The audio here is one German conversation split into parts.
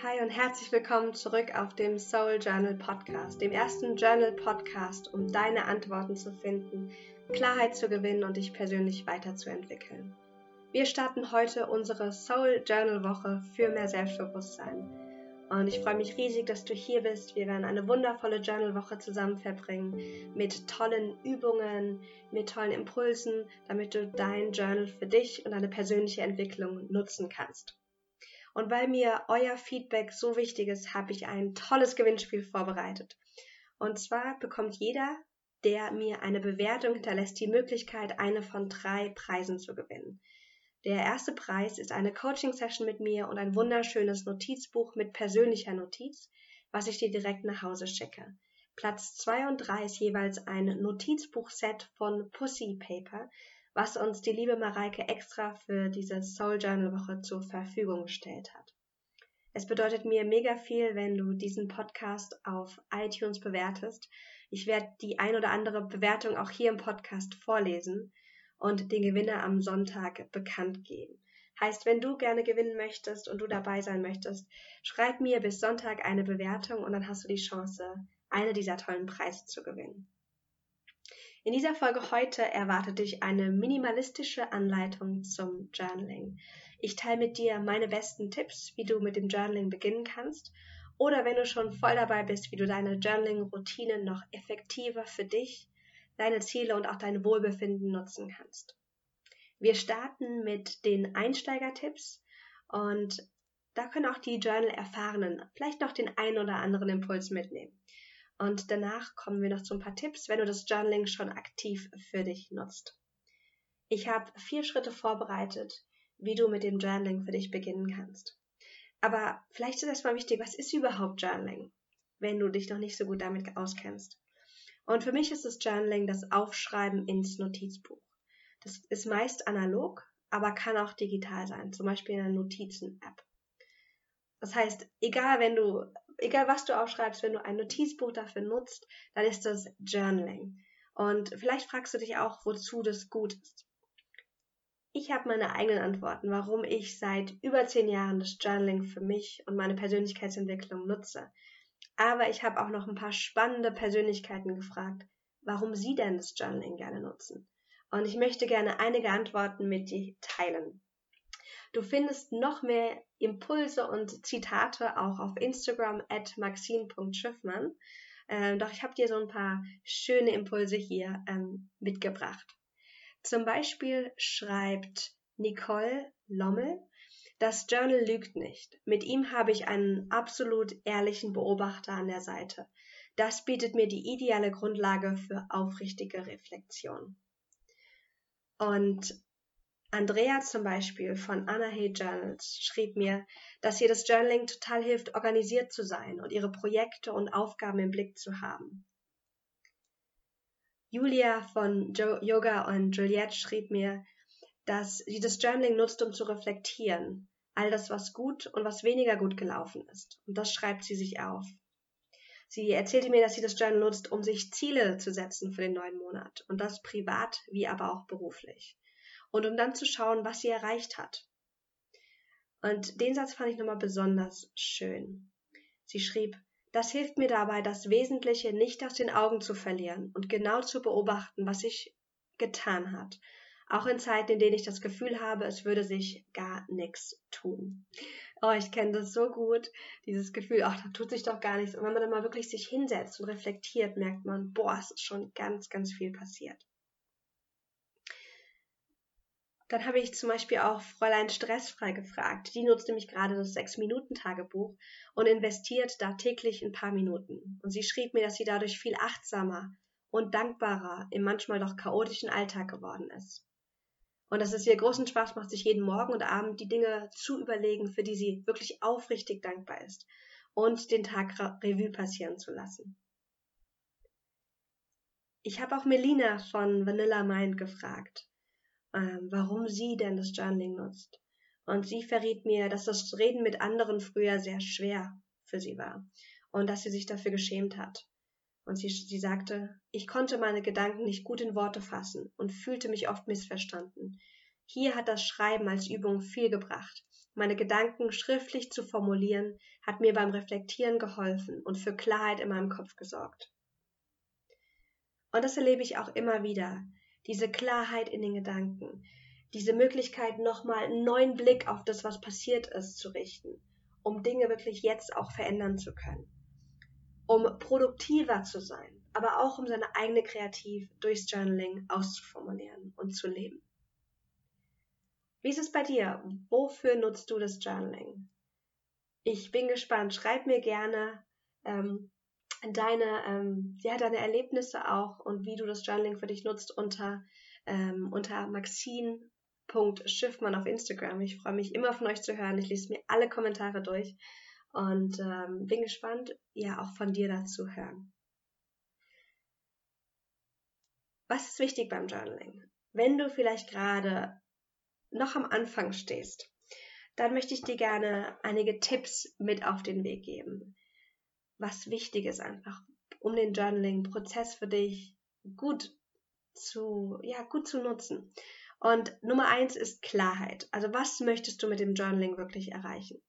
Hi und herzlich willkommen zurück auf dem Soul Journal Podcast, dem ersten Journal Podcast, um deine Antworten zu finden, Klarheit zu gewinnen und dich persönlich weiterzuentwickeln. Wir starten heute unsere Soul Journal Woche für mehr Selbstbewusstsein. Und ich freue mich riesig, dass du hier bist. Wir werden eine wundervolle Journal-Woche zusammen verbringen mit tollen Übungen, mit tollen Impulsen, damit du dein Journal für dich und deine persönliche Entwicklung nutzen kannst. Und weil mir euer Feedback so wichig ist, habe ich ein tolles Gewinnspiel vorbereitet. Und zwar bekommt jeder, der mir eine Bewertung hinterlässt, die Möglichkeit, eine von drei Preisen zu gewinnen. Der erste Preis ist eine Coaching-Session mit mir und ein wunderschönes Notizbuch mit persönlicher Notiz, was ich dir direkt nach Hause schicke. Platz 2 und 3 ist jeweils ein Notizbuch-Set von Pussy Paper, was uns die liebe Mareike extra für diese Soul Journal Woche zur Verfügung gestellt hat. Es bedeutet mir mega viel, wenn du diesen Podcast auf iTunes bewertest. Ich werde die ein oder andere Bewertung auch hier im Podcast vorlesen und den Gewinner am Sonntag bekannt geben. Heißt, wenn du gerne gewinnen möchtest und du dabei sein möchtest, schreib mir bis Sonntag eine Bewertung und dann hast du die Chance, eine dieser tollen Preise zu gewinnen. In dieser Folge heute erwartet dich eine minimalistische Anleitung zum Journaling. Ich teile mit dir meine besten Tipps, wie du mit dem Journaling beginnen kannst oder wenn du schon voll dabei bist, wie du deine Journaling-Routinen noch effektiver für dich, deine Ziele und auch dein Wohlbefinden nutzen kannst. Wir starten mit den Einsteigertipps und da können auch die Journal-Erfahrenen vielleicht noch den einen oder anderen Impuls mitnehmen. Und danach kommen wir noch zu ein paar Tipps, wenn du das Journaling schon aktiv für dich nutzt. Ich habe vier Schritte vorbereitet, wie du mit dem Journaling für dich beginnen kannst. Aber vielleicht ist erstmal wichtig, was ist überhaupt Journaling, wenn du dich noch nicht so gut damit auskennst. Und für mich ist das Journaling das Aufschreiben ins Notizbuch. Das ist meist analog, aber kann auch digital sein, zum Beispiel in einer Notizen-App. Das heißt, egal wenn du egal was du aufschreibst, wenn du ein Notizbuch dafür nutzt, dann ist das Journaling. Und vielleicht fragst du dich auch, wozu das gut ist. Ich habe meine eigenen Antworten, warum ich seit über zehn Jahren das Journaling für mich und meine Persönlichkeitsentwicklung nutze. Aber ich habe auch noch ein paar spannende Persönlichkeiten gefragt, warum sie denn das Journaling gerne nutzen. Und ich möchte gerne einige Antworten mit dir teilen. Du findest noch mehr Impulse und Zitate auch auf Instagram at maxine.schiffmann. Ähm, doch ich habe dir so ein paar schöne Impulse hier ähm, mitgebracht. Zum Beispiel schreibt Nicole Lommel, das Journal lügt nicht. Mit ihm habe ich einen absolut ehrlichen Beobachter an der Seite. Das bietet mir die ideale Grundlage für aufrichtige Reflexion. Und Andrea zum Beispiel von Anna Hay Journals schrieb mir, dass ihr das Journaling total hilft, organisiert zu sein und ihre Projekte und Aufgaben im Blick zu haben. Julia von jo Yoga und Juliette schrieb mir, dass sie das Journaling nutzt, um zu reflektieren. All das, was gut und was weniger gut gelaufen ist. Und das schreibt sie sich auf. Sie erzählte mir, dass sie das Journal nutzt, um sich Ziele zu setzen für den neuen Monat. Und das privat wie aber auch beruflich und um dann zu schauen, was sie erreicht hat. Und den Satz fand ich nochmal besonders schön. Sie schrieb, das hilft mir dabei, das Wesentliche nicht aus den Augen zu verlieren und genau zu beobachten, was sich getan hat. Auch in Zeiten, in denen ich das Gefühl habe, es würde sich gar nichts tun. Oh, ich kenne das so gut, dieses Gefühl, ach, da tut sich doch gar nichts. Und wenn man dann mal wirklich sich hinsetzt und reflektiert, merkt man, boah, es ist schon ganz, ganz viel passiert. Dann habe ich zum Beispiel auch Fräulein Stressfrei gefragt. Die nutzt nämlich gerade das Sechs-Minuten-Tagebuch und investiert da täglich ein paar Minuten. Und sie schrieb mir, dass sie dadurch viel achtsamer und dankbarer im manchmal doch chaotischen Alltag geworden ist. Und dass es ihr großen Spaß macht, sich jeden Morgen und Abend die Dinge zu überlegen, für die sie wirklich aufrichtig dankbar ist und den Tag Revue passieren zu lassen. Ich habe auch Melina von Vanilla Mind gefragt ähm, warum sie denn das Journaling nutzt. Und sie verriet mir, dass das Reden mit anderen früher sehr schwer für sie war und dass sie sich dafür geschämt hat. Und sie, sie sagte, ich konnte meine Gedanken nicht gut in Worte fassen und fühlte mich oft missverstanden. Hier hat das Schreiben als Übung viel gebracht. Meine Gedanken schriftlich zu formulieren, hat mir beim Reflektieren geholfen und für Klarheit in meinem Kopf gesorgt. Und das erlebe ich auch immer wieder, diese Klarheit in den Gedanken, diese Möglichkeit, nochmal einen neuen Blick auf das, was passiert ist, zu richten, um Dinge wirklich jetzt auch verändern zu können, um produktiver zu sein, aber auch um seine eigene Kreativ durchs Journaling auszuformulieren und zu leben. Wie ist es bei dir? Wofür nutzt du das Journaling? Ich bin gespannt. Schreib mir gerne ähm, deine, ähm, ja, deine Erlebnisse auch und wie du das Journaling für dich nutzt unter, ähm, unter Maxine.schiffmann auf Instagram. Ich freue mich immer von euch zu hören. Ich lese mir alle Kommentare durch und ähm, bin gespannt, ja, auch von dir dazu hören. Was ist wichtig beim Journaling? Wenn du vielleicht gerade noch am Anfang stehst, dann möchte ich dir gerne einige Tipps mit auf den Weg geben, was wichtig ist einfach, um den Journaling-Prozess für dich gut zu, ja, gut zu nutzen. Und Nummer eins ist Klarheit. Also was möchtest du mit dem Journaling wirklich erreichen?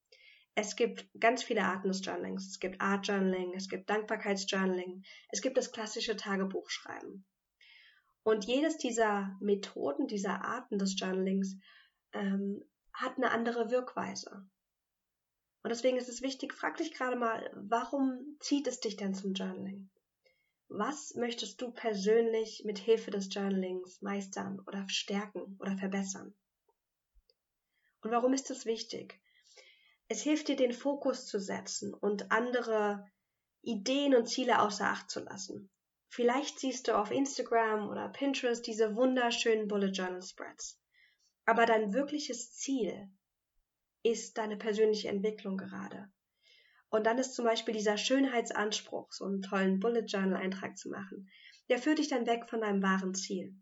Es gibt ganz viele Arten des Journalings. Es gibt Art Journaling, es gibt Dankbarkeitsjournaling, es gibt das klassische Tagebuchschreiben. Und jedes dieser Methoden, dieser Arten des Journalings ähm, hat eine andere Wirkweise. Und deswegen ist es wichtig, frag dich gerade mal, warum zieht es dich denn zum Journaling? Was möchtest du persönlich mit Hilfe des Journalings meistern oder stärken oder verbessern? Und warum ist das wichtig? Es hilft dir, den Fokus zu setzen und andere Ideen und Ziele außer Acht zu lassen. Vielleicht siehst du auf Instagram oder Pinterest diese wunderschönen Bullet Journal Spreads. Aber dein wirkliches Ziel ist deine persönliche Entwicklung gerade. Und dann ist zum Beispiel dieser Schönheitsanspruch, so einen tollen Bullet Journal Eintrag zu machen, der führt dich dann weg von deinem wahren Ziel.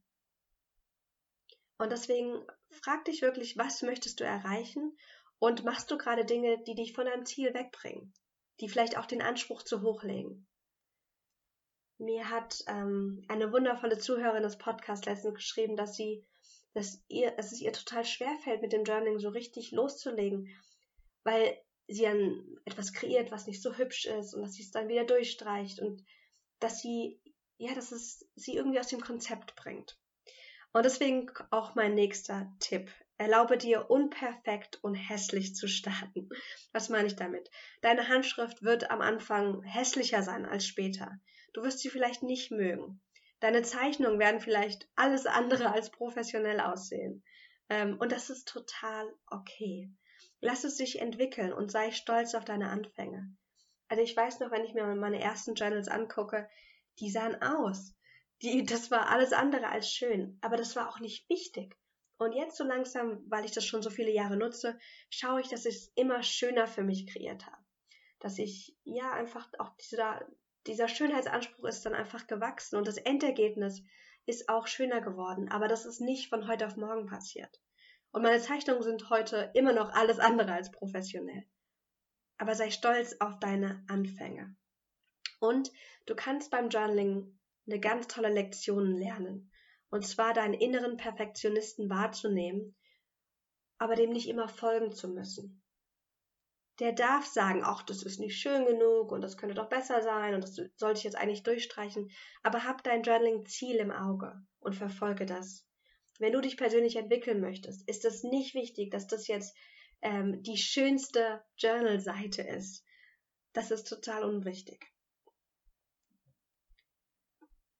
Und deswegen frag dich wirklich, was möchtest du erreichen und machst du gerade Dinge, die dich von deinem Ziel wegbringen, die vielleicht auch den Anspruch zu hoch legen. Mir hat ähm, eine wundervolle Zuhörerin des Podcasts letztens geschrieben, dass sie dass, ihr, dass es ihr total schwer fällt, mit dem Journaling so richtig loszulegen, weil sie dann etwas kreiert, was nicht so hübsch ist und dass sie es dann wieder durchstreicht und dass sie, ja, dass es sie irgendwie aus dem Konzept bringt. Und deswegen auch mein nächster Tipp. Erlaube dir, unperfekt und hässlich zu starten. Was meine ich damit? Deine Handschrift wird am Anfang hässlicher sein als später. Du wirst sie vielleicht nicht mögen. Deine Zeichnungen werden vielleicht alles andere als professionell aussehen. Ähm, und das ist total okay. Lass es sich entwickeln und sei stolz auf deine Anfänge. Also ich weiß noch, wenn ich mir meine ersten Journals angucke, die sahen aus. Die, das war alles andere als schön, aber das war auch nicht wichtig. Und jetzt so langsam, weil ich das schon so viele Jahre nutze, schaue ich, dass ich es immer schöner für mich kreiert habe. Dass ich ja einfach auch dieser, dieser Schönheitsanspruch ist dann einfach gewachsen und das Endergebnis ist auch schöner geworden. Aber das ist nicht von heute auf morgen passiert. Und meine Zeichnungen sind heute immer noch alles andere als professionell. Aber sei stolz auf deine Anfänge. Und du kannst beim Journaling eine ganz tolle Lektion lernen. Und zwar deinen inneren Perfektionisten wahrzunehmen, aber dem nicht immer folgen zu müssen der darf sagen, ach, das ist nicht schön genug und das könnte doch besser sein und das sollte ich jetzt eigentlich durchstreichen. Aber hab dein Journaling-Ziel im Auge und verfolge das. Wenn du dich persönlich entwickeln möchtest, ist es nicht wichtig, dass das jetzt ähm, die schönste Journal-Seite ist. Das ist total unwichtig.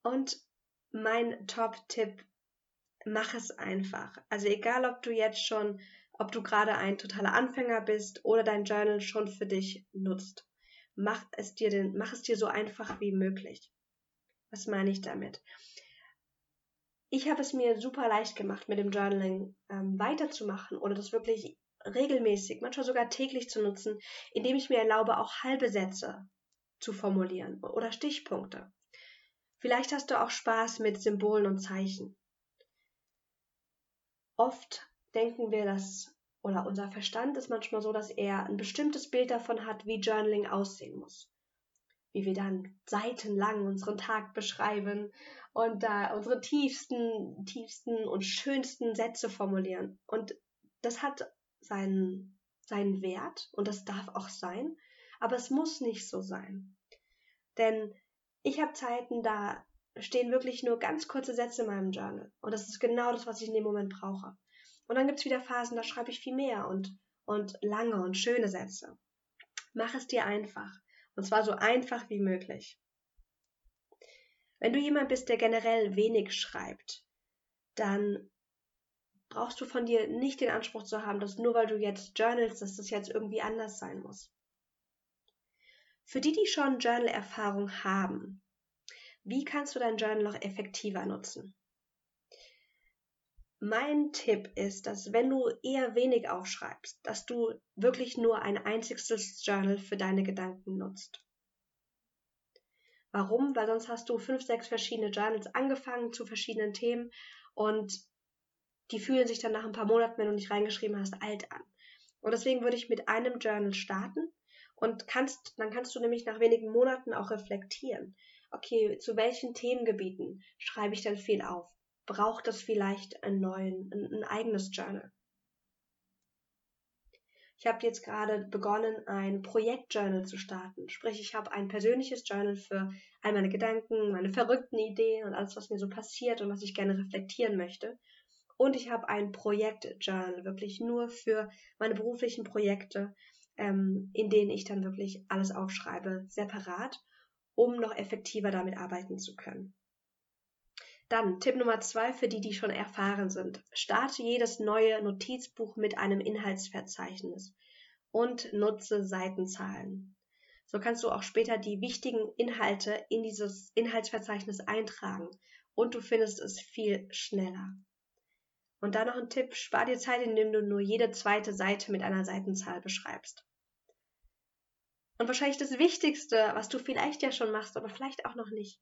Und mein Top-Tipp, mach es einfach. Also egal, ob du jetzt schon ob du gerade ein totaler Anfänger bist oder dein Journal schon für dich nutzt. Mach es dir, den, mach es dir so einfach wie möglich. Was meine ich damit? Ich habe es mir super leicht gemacht, mit dem Journaling ähm, weiterzumachen oder das wirklich regelmäßig, manchmal sogar täglich zu nutzen, indem ich mir erlaube, auch halbe Sätze zu formulieren oder Stichpunkte. Vielleicht hast du auch Spaß mit Symbolen und Zeichen. Oft denken wir, dass, oder unser Verstand ist manchmal so, dass er ein bestimmtes Bild davon hat, wie Journaling aussehen muss. Wie wir dann seitenlang unseren Tag beschreiben und da unsere tiefsten, tiefsten und schönsten Sätze formulieren. Und das hat seinen, seinen Wert und das darf auch sein, aber es muss nicht so sein. Denn ich habe Zeiten, da stehen wirklich nur ganz kurze Sätze in meinem Journal und das ist genau das, was ich in dem Moment brauche. Und dann gibt es wieder Phasen, da schreibe ich viel mehr und, und lange und schöne Sätze. Mach es dir einfach. Und zwar so einfach wie möglich. Wenn du jemand bist, der generell wenig schreibt, dann brauchst du von dir nicht den Anspruch zu haben, dass nur weil du jetzt journalst, dass das jetzt irgendwie anders sein muss. Für die, die schon Journal-Erfahrung haben, wie kannst du dein Journal noch effektiver nutzen? Mein Tipp ist, dass wenn du eher wenig aufschreibst, dass du wirklich nur ein einziges Journal für deine Gedanken nutzt. Warum? Weil sonst hast du fünf, sechs verschiedene Journals angefangen zu verschiedenen Themen und die fühlen sich dann nach ein paar Monaten, wenn du nicht reingeschrieben hast, alt an. Und deswegen würde ich mit einem Journal starten und kannst, dann kannst du nämlich nach wenigen Monaten auch reflektieren. Okay, zu welchen Themengebieten schreibe ich denn viel auf? Braucht es vielleicht einen neuen, ein, ein eigenes Journal? Ich habe jetzt gerade begonnen, ein Projektjournal zu starten. Sprich, ich habe ein persönliches Journal für all meine Gedanken, meine verrückten Ideen und alles, was mir so passiert und was ich gerne reflektieren möchte. Und ich habe ein Projektjournal, wirklich nur für meine beruflichen Projekte, ähm, in denen ich dann wirklich alles aufschreibe, separat, um noch effektiver damit arbeiten zu können. Dann Tipp Nummer zwei für die, die schon erfahren sind. Starte jedes neue Notizbuch mit einem Inhaltsverzeichnis und nutze Seitenzahlen. So kannst du auch später die wichtigen Inhalte in dieses Inhaltsverzeichnis eintragen und du findest es viel schneller. Und dann noch ein Tipp, spar dir Zeit, indem du nur jede zweite Seite mit einer Seitenzahl beschreibst. Und wahrscheinlich das Wichtigste, was du vielleicht ja schon machst, aber vielleicht auch noch nicht,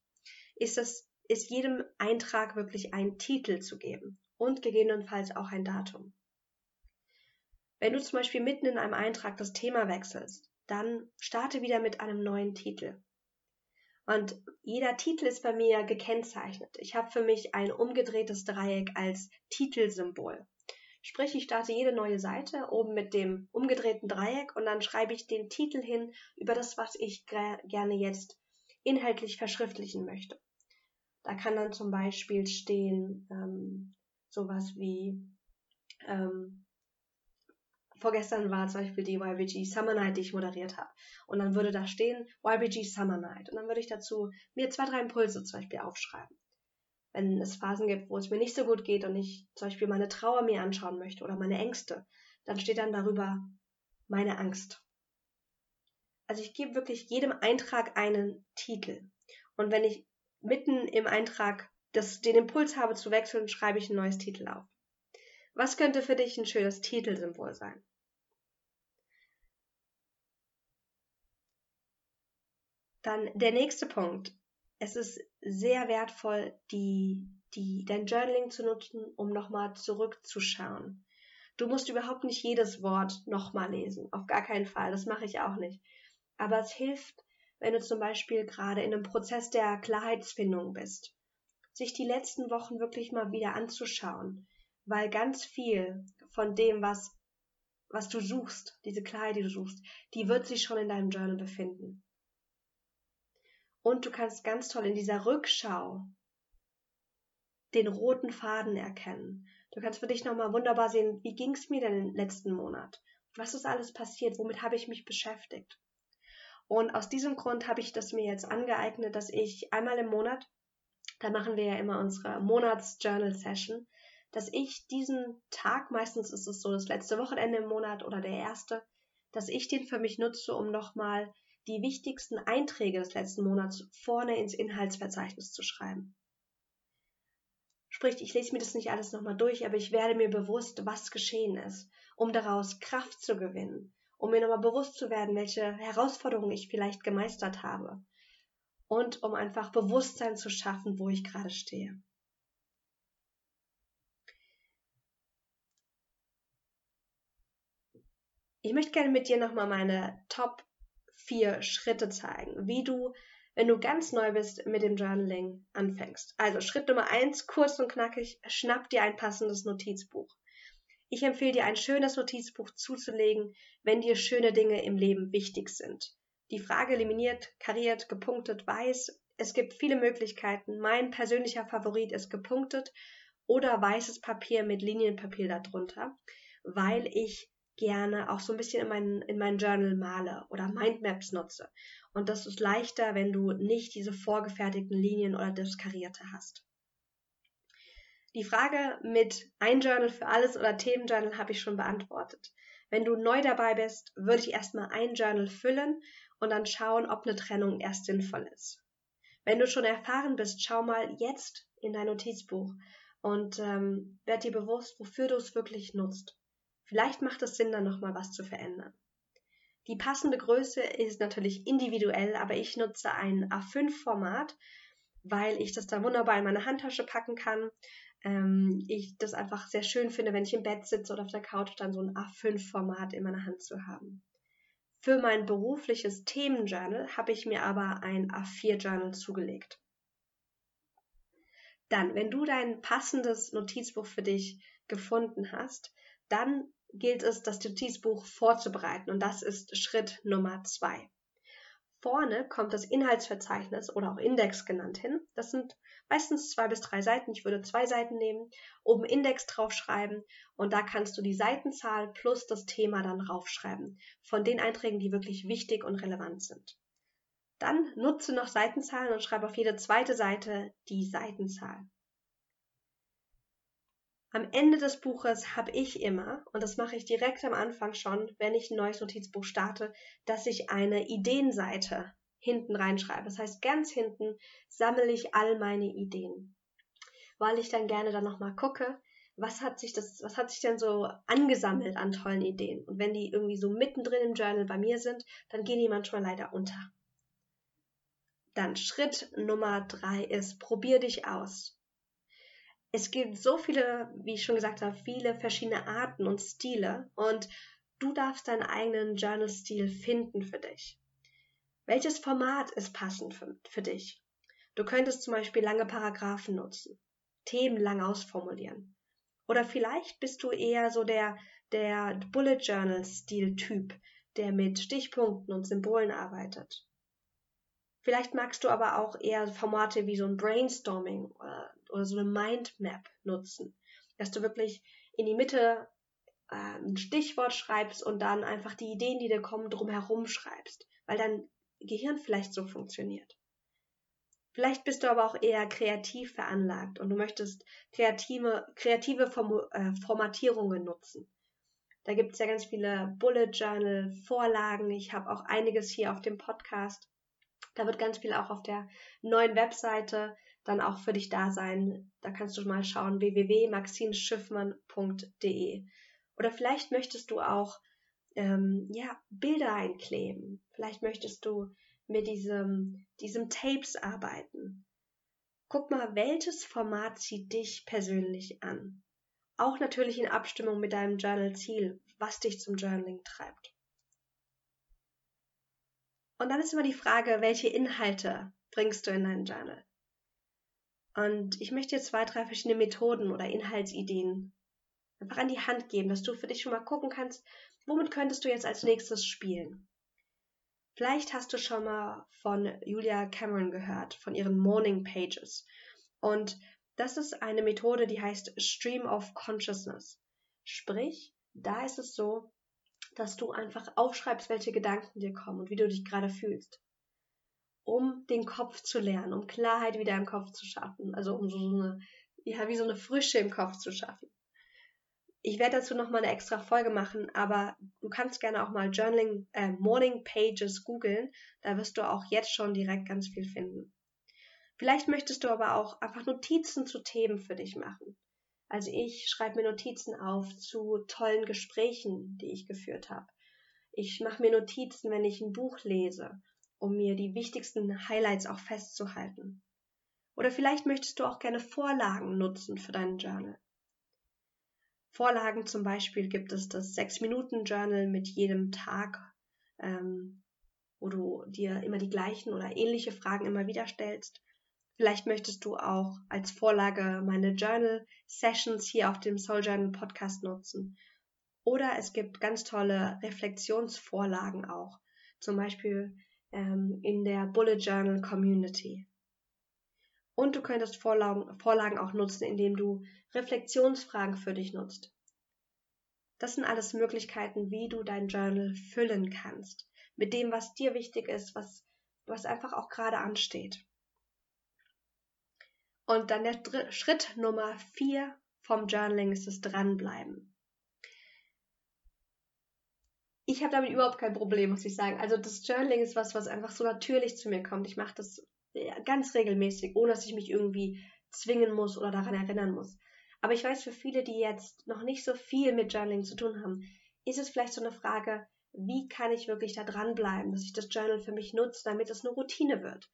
ist es, ist jedem Eintrag wirklich einen Titel zu geben und gegebenenfalls auch ein Datum. Wenn du zum Beispiel mitten in einem Eintrag das Thema wechselst, dann starte wieder mit einem neuen Titel. Und jeder Titel ist bei mir gekennzeichnet. Ich habe für mich ein umgedrehtes Dreieck als Titelsymbol. Sprich, ich starte jede neue Seite oben mit dem umgedrehten Dreieck und dann schreibe ich den Titel hin über das, was ich gerne jetzt inhaltlich verschriftlichen möchte. Da kann dann zum Beispiel stehen ähm, sowas wie ähm, vorgestern war zum Beispiel die YBG Summer Night, die ich moderiert habe. Und dann würde da stehen YBG Summer Night. Und dann würde ich dazu mir zwei, drei Impulse zum Beispiel aufschreiben. Wenn es Phasen gibt, wo es mir nicht so gut geht und ich zum Beispiel meine Trauer mir anschauen möchte oder meine Ängste, dann steht dann darüber meine Angst. Also ich gebe wirklich jedem Eintrag einen Titel. Und wenn ich mitten im Eintrag das, den Impuls habe zu wechseln, schreibe ich ein neues Titel auf. Was könnte für dich ein schönes Titelsymbol sein? Dann der nächste Punkt. Es ist sehr wertvoll, die, die, dein Journaling zu nutzen, um nochmal zurückzuschauen. Du musst überhaupt nicht jedes Wort nochmal lesen. Auf gar keinen Fall. Das mache ich auch nicht. Aber es hilft, wenn du zum Beispiel gerade in einem Prozess der Klarheitsfindung bist, sich die letzten Wochen wirklich mal wieder anzuschauen weil ganz viel von dem, was, was du suchst, diese Klarheit, die du suchst, die wird sich schon in deinem Journal befinden. Und du kannst ganz toll in dieser Rückschau den roten Faden erkennen. Du kannst für dich nochmal wunderbar sehen, wie ging es mir denn im letzten Monat? Was ist alles passiert? Womit habe ich mich beschäftigt? Und aus diesem Grund habe ich das mir jetzt angeeignet, dass ich einmal im Monat, da machen wir ja immer unsere Monats-Journal-Session, dass ich diesen Tag, meistens ist es so das letzte Wochenende im Monat oder der erste, dass ich den für mich nutze, um nochmal die wichtigsten Einträge des letzten Monats vorne ins Inhaltsverzeichnis zu schreiben. Sprich, ich lese mir das nicht alles nochmal durch, aber ich werde mir bewusst, was geschehen ist, um daraus Kraft zu gewinnen, um mir nochmal bewusst zu werden, welche Herausforderungen ich vielleicht gemeistert habe und um einfach Bewusstsein zu schaffen, wo ich gerade stehe. Ich möchte gerne mit dir nochmal meine Top 4 Schritte zeigen, wie du, wenn du ganz neu bist, mit dem Journaling anfängst. Also Schritt Nummer 1, kurz und knackig, schnapp dir ein passendes Notizbuch. Ich empfehle dir, ein schönes Notizbuch zuzulegen, wenn dir schöne Dinge im Leben wichtig sind. Die Frage eliminiert, kariert, gepunktet, weiß. Es gibt viele Möglichkeiten. Mein persönlicher Favorit ist gepunktet oder weißes Papier mit Linienpapier darunter, weil ich gerne auch so ein bisschen in mein, in mein Journal male oder Mindmaps nutze. Und das ist leichter, wenn du nicht diese vorgefertigten Linien oder das Karierte hast. Die Frage mit ein Journal für alles oder Themenjournal habe ich schon beantwortet. Wenn du neu dabei bist, würde ich erstmal ein Journal füllen und dann schauen, ob eine Trennung erst sinnvoll ist. Wenn du schon erfahren bist, schau mal jetzt in dein Notizbuch und ähm, werd dir bewusst, wofür du es wirklich nutzt. Vielleicht macht es Sinn, dann nochmal was zu verändern. Die passende Größe ist natürlich individuell, aber ich nutze ein A5-Format, weil ich das da wunderbar in meine Handtasche packen kann ähm, ich das einfach sehr schön finde, wenn ich im Bett sitze oder auf der Couch, dann so ein A5-Format in meiner Hand zu haben. Für mein berufliches Themenjournal habe ich mir aber ein A4-Journal zugelegt. Dann, wenn du dein passendes Notizbuch für dich gefunden hast, dann gilt es, das Notizbuch vorzubereiten und das ist Schritt Nummer zwei. Vorne kommt das Inhaltsverzeichnis oder auch Index genannt hin. Das sind meistens zwei bis drei Seiten. Ich würde zwei Seiten nehmen, oben Index draufschreiben und da kannst du die Seitenzahl plus das Thema dann raufschreiben von den Einträgen, die wirklich wichtig und relevant sind. Dann nutze noch Seitenzahlen und schreibe auf jede zweite Seite die Seitenzahl. Am Ende des Buches habe ich immer, und das mache ich direkt am Anfang schon, wenn ich ein neues Notizbuch starte, dass ich eine Ideenseite hinten reinschreibe. Das heißt, ganz hinten sammle ich all meine Ideen, weil ich dann gerne dann nochmal gucke, was hat sich das, was hat sich denn so angesammelt an tollen Ideen? Und wenn die irgendwie so mittendrin im Journal bei mir sind, dann gehen die manchmal leider unter. Dann Schritt Nummer drei ist, probier dich aus. Es gibt so viele, wie ich schon gesagt habe, viele verschiedene Arten und Stile und du darfst deinen eigenen Journal-Stil finden für dich. Welches Format ist passend für, für dich? Du könntest zum Beispiel lange Paragraphen nutzen, Themen lang ausformulieren. Oder vielleicht bist du eher so der, der Bullet Journal Stil-Typ, der mit Stichpunkten und Symbolen arbeitet. Vielleicht magst du aber auch eher Formate wie so ein Brainstorming oder, oder so eine Mindmap nutzen, dass du wirklich in die Mitte äh, ein Stichwort schreibst und dann einfach die Ideen, die dir kommen, drumherum schreibst, weil dann Gehirn vielleicht so funktioniert. Vielleicht bist du aber auch eher kreativ veranlagt und du möchtest kreative, kreative Form, äh, Formatierungen nutzen. Da gibt es ja ganz viele Bullet Journal Vorlagen. Ich habe auch einiges hier auf dem Podcast. Da wird ganz viel auch auf der neuen Webseite dann auch für dich da sein. Da kannst du mal schauen www.maxinschiffmann.de. Oder vielleicht möchtest du auch ähm, ja, Bilder einkleben. Vielleicht möchtest du mit diesem, diesem Tapes arbeiten. Guck mal, welches Format zieht dich persönlich an? Auch natürlich in Abstimmung mit deinem Journal-Ziel, was dich zum Journaling treibt. Und dann ist immer die Frage, welche Inhalte bringst du in dein Journal? Und ich möchte dir zwei, drei verschiedene Methoden oder Inhaltsideen einfach an die Hand geben, dass du für dich schon mal gucken kannst, Womit könntest du jetzt als nächstes spielen? Vielleicht hast du schon mal von Julia Cameron gehört, von ihren Morning Pages. Und das ist eine Methode, die heißt Stream of Consciousness. Sprich, da ist es so, dass du einfach aufschreibst, welche Gedanken dir kommen und wie du dich gerade fühlst. Um den Kopf zu lernen, um Klarheit wieder im Kopf zu schaffen. Also um so eine, ja, wie so eine Frische im Kopf zu schaffen. Ich werde dazu nochmal eine extra Folge machen, aber du kannst gerne auch mal Journaling, äh, Morning Pages googeln. Da wirst du auch jetzt schon direkt ganz viel finden. Vielleicht möchtest du aber auch einfach Notizen zu Themen für dich machen. Also ich schreibe mir Notizen auf zu tollen Gesprächen, die ich geführt habe. Ich mache mir Notizen, wenn ich ein Buch lese, um mir die wichtigsten Highlights auch festzuhalten. Oder vielleicht möchtest du auch gerne Vorlagen nutzen für deinen Journal. Vorlagen zum Beispiel gibt es das Sechs-Minuten-Journal mit jedem Tag, ähm, wo du dir immer die gleichen oder ähnliche Fragen immer wieder stellst. Vielleicht möchtest du auch als Vorlage meine Journal Sessions hier auf dem Soul Journal Podcast nutzen. Oder es gibt ganz tolle Reflexionsvorlagen auch, zum Beispiel ähm, in der Bullet Journal Community. Und du könntest Vorlagen, Vorlagen auch nutzen, indem du Reflexionsfragen für dich nutzt. Das sind alles Möglichkeiten, wie du dein Journal füllen kannst. Mit dem, was dir wichtig ist, was, was einfach auch gerade ansteht. Und dann der Dr Schritt Nummer vier vom Journaling ist das Dranbleiben. Ich habe damit überhaupt kein Problem, muss ich sagen. Also das Journaling ist was, was einfach so natürlich zu mir kommt. Ich mache das ganz regelmäßig, ohne dass ich mich irgendwie zwingen muss oder daran erinnern muss. Aber ich weiß, für viele, die jetzt noch nicht so viel mit Journaling zu tun haben, ist es vielleicht so eine Frage, wie kann ich wirklich da dranbleiben, dass ich das Journal für mich nutze, damit es eine Routine wird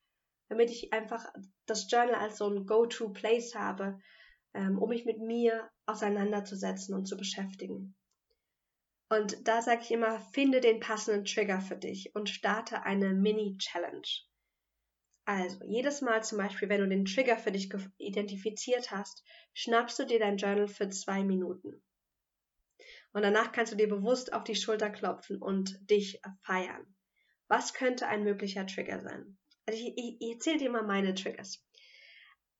damit ich einfach das Journal als so ein Go-to-Place habe, ähm, um mich mit mir auseinanderzusetzen und zu beschäftigen. Und da sage ich immer, finde den passenden Trigger für dich und starte eine Mini-Challenge. Also, jedes Mal zum Beispiel, wenn du den Trigger für dich identifiziert hast, schnappst du dir dein Journal für zwei Minuten. Und danach kannst du dir bewusst auf die Schulter klopfen und dich feiern. Was könnte ein möglicher Trigger sein? Also ich, ich, ich erzähle dir mal meine Triggers.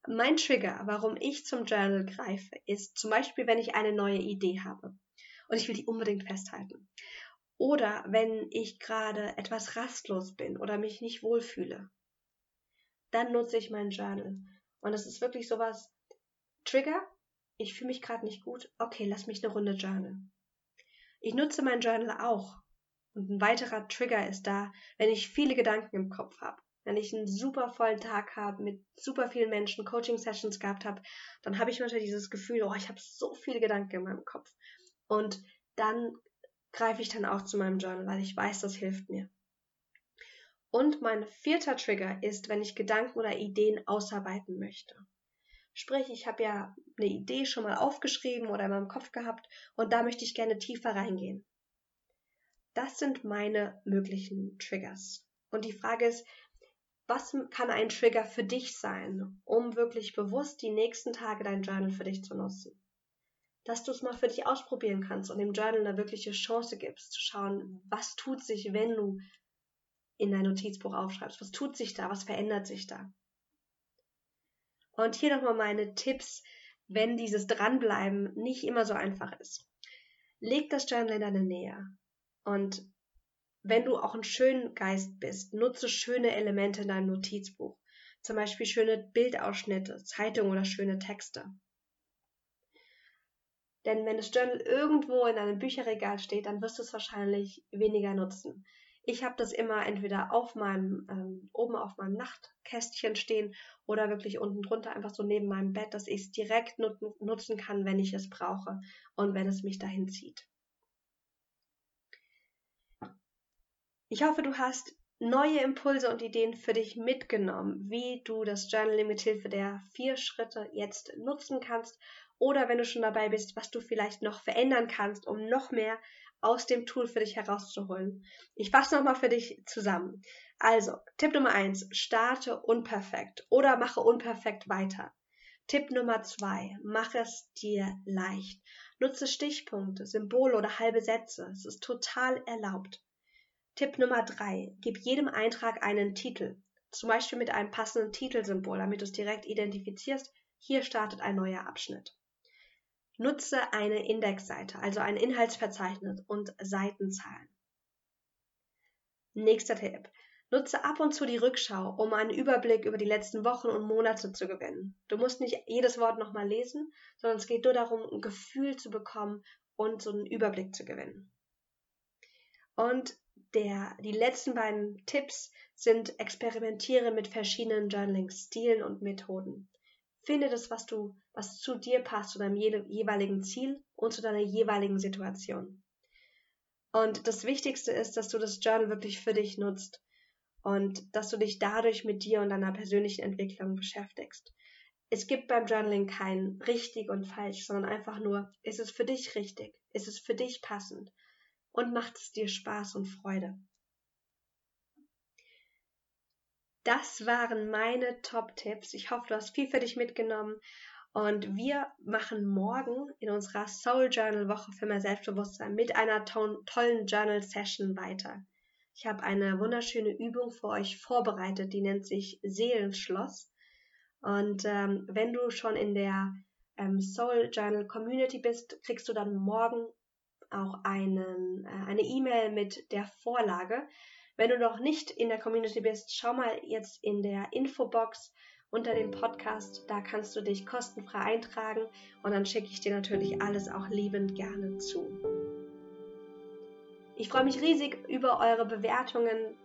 Mein Trigger, warum ich zum Journal greife, ist zum Beispiel, wenn ich eine neue Idee habe und ich will die unbedingt festhalten. Oder wenn ich gerade etwas rastlos bin oder mich nicht wohlfühle. Dann nutze ich mein Journal. Und es ist wirklich sowas, Trigger, ich fühle mich gerade nicht gut, okay, lass mich eine Runde journal. Ich nutze mein Journal auch. Und ein weiterer Trigger ist da, wenn ich viele Gedanken im Kopf habe wenn ich einen super vollen Tag habe, mit super vielen Menschen Coaching-Sessions gehabt habe, dann habe ich manchmal dieses Gefühl, oh, ich habe so viele Gedanken in meinem Kopf. Und dann greife ich dann auch zu meinem Journal, weil ich weiß, das hilft mir. Und mein vierter Trigger ist, wenn ich Gedanken oder Ideen ausarbeiten möchte. Sprich, ich habe ja eine Idee schon mal aufgeschrieben oder in meinem Kopf gehabt und da möchte ich gerne tiefer reingehen. Das sind meine möglichen Triggers. Und die Frage ist, was kann ein Trigger für dich sein, um wirklich bewusst die nächsten Tage dein Journal für dich zu nutzen? Dass du es mal für dich ausprobieren kannst und dem Journal eine wirkliche Chance gibst, zu schauen, was tut sich, wenn du in dein Notizbuch aufschreibst. Was tut sich da? Was verändert sich da? Und hier nochmal meine Tipps, wenn dieses Dranbleiben nicht immer so einfach ist. Leg das Journal in deine Nähe und wenn du auch ein schönen Geist bist, nutze schöne Elemente in deinem Notizbuch. Zum Beispiel schöne Bildausschnitte, Zeitungen oder schöne Texte. Denn wenn das Journal irgendwo in einem Bücherregal steht, dann wirst du es wahrscheinlich weniger nutzen. Ich habe das immer entweder auf meinem, ähm, oben auf meinem Nachtkästchen stehen oder wirklich unten drunter einfach so neben meinem Bett, dass ich es direkt nut nutzen kann, wenn ich es brauche und wenn es mich dahin zieht. Ich hoffe, du hast neue Impulse und Ideen für dich mitgenommen, wie du das Journaling mit Hilfe der vier Schritte jetzt nutzen kannst oder wenn du schon dabei bist, was du vielleicht noch verändern kannst, um noch mehr aus dem Tool für dich herauszuholen. Ich fasse nochmal für dich zusammen. Also, Tipp Nummer eins: starte unperfekt oder mache unperfekt weiter. Tipp Nummer zwei: mach es dir leicht. Nutze Stichpunkte, Symbole oder halbe Sätze. Es ist total erlaubt. Tipp Nummer drei: Gib jedem Eintrag einen Titel, zum Beispiel mit einem passenden Titelsymbol, damit du es direkt identifizierst. Hier startet ein neuer Abschnitt. Nutze eine Indexseite, also ein Inhaltsverzeichnis und Seitenzahlen. Nächster Tipp. Nutze ab und zu die Rückschau, um einen Überblick über die letzten Wochen und Monate zu gewinnen. Du musst nicht jedes Wort nochmal lesen, sondern es geht nur darum, ein Gefühl zu bekommen und so einen Überblick zu gewinnen. Und der, die letzten beiden Tipps sind experimentiere mit verschiedenen Journaling-Stilen und Methoden. Finde das, was du, was zu dir passt, zu deinem jeweiligen Ziel und zu deiner jeweiligen Situation. Und das Wichtigste ist, dass du das Journal wirklich für dich nutzt und dass du dich dadurch mit dir und deiner persönlichen Entwicklung beschäftigst. Es gibt beim Journaling kein richtig und falsch, sondern einfach nur, ist es für dich richtig? Ist es für dich passend? und macht es dir Spaß und Freude. Das waren meine Top-Tipps. Ich hoffe, du hast viel für dich mitgenommen. Und wir machen morgen in unserer Soul Journal Woche für mehr Selbstbewusstsein mit einer to tollen Journal Session weiter. Ich habe eine wunderschöne Übung für euch vorbereitet, die nennt sich Seelenschloss. Und ähm, wenn du schon in der ähm, Soul Journal Community bist, kriegst du dann morgen auch einen, äh, eine E-Mail mit der Vorlage. Wenn du noch nicht in der Community bist, schau mal jetzt in der Infobox unter dem Podcast. Da kannst du dich kostenfrei eintragen und dann schicke ich dir natürlich alles auch liebend gerne zu. Ich freue mich riesig über eure Bewertungen.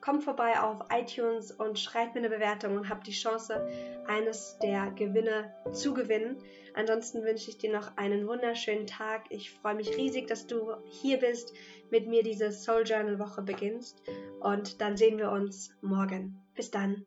Kommt vorbei auf iTunes und schreibt mir eine Bewertung und habt die Chance, eines der Gewinne zu gewinnen. Ansonsten wünsche ich dir noch einen wunderschönen Tag. Ich freue mich riesig, dass du hier bist, mit mir diese Soul Journal Woche beginnst und dann sehen wir uns morgen. Bis dann.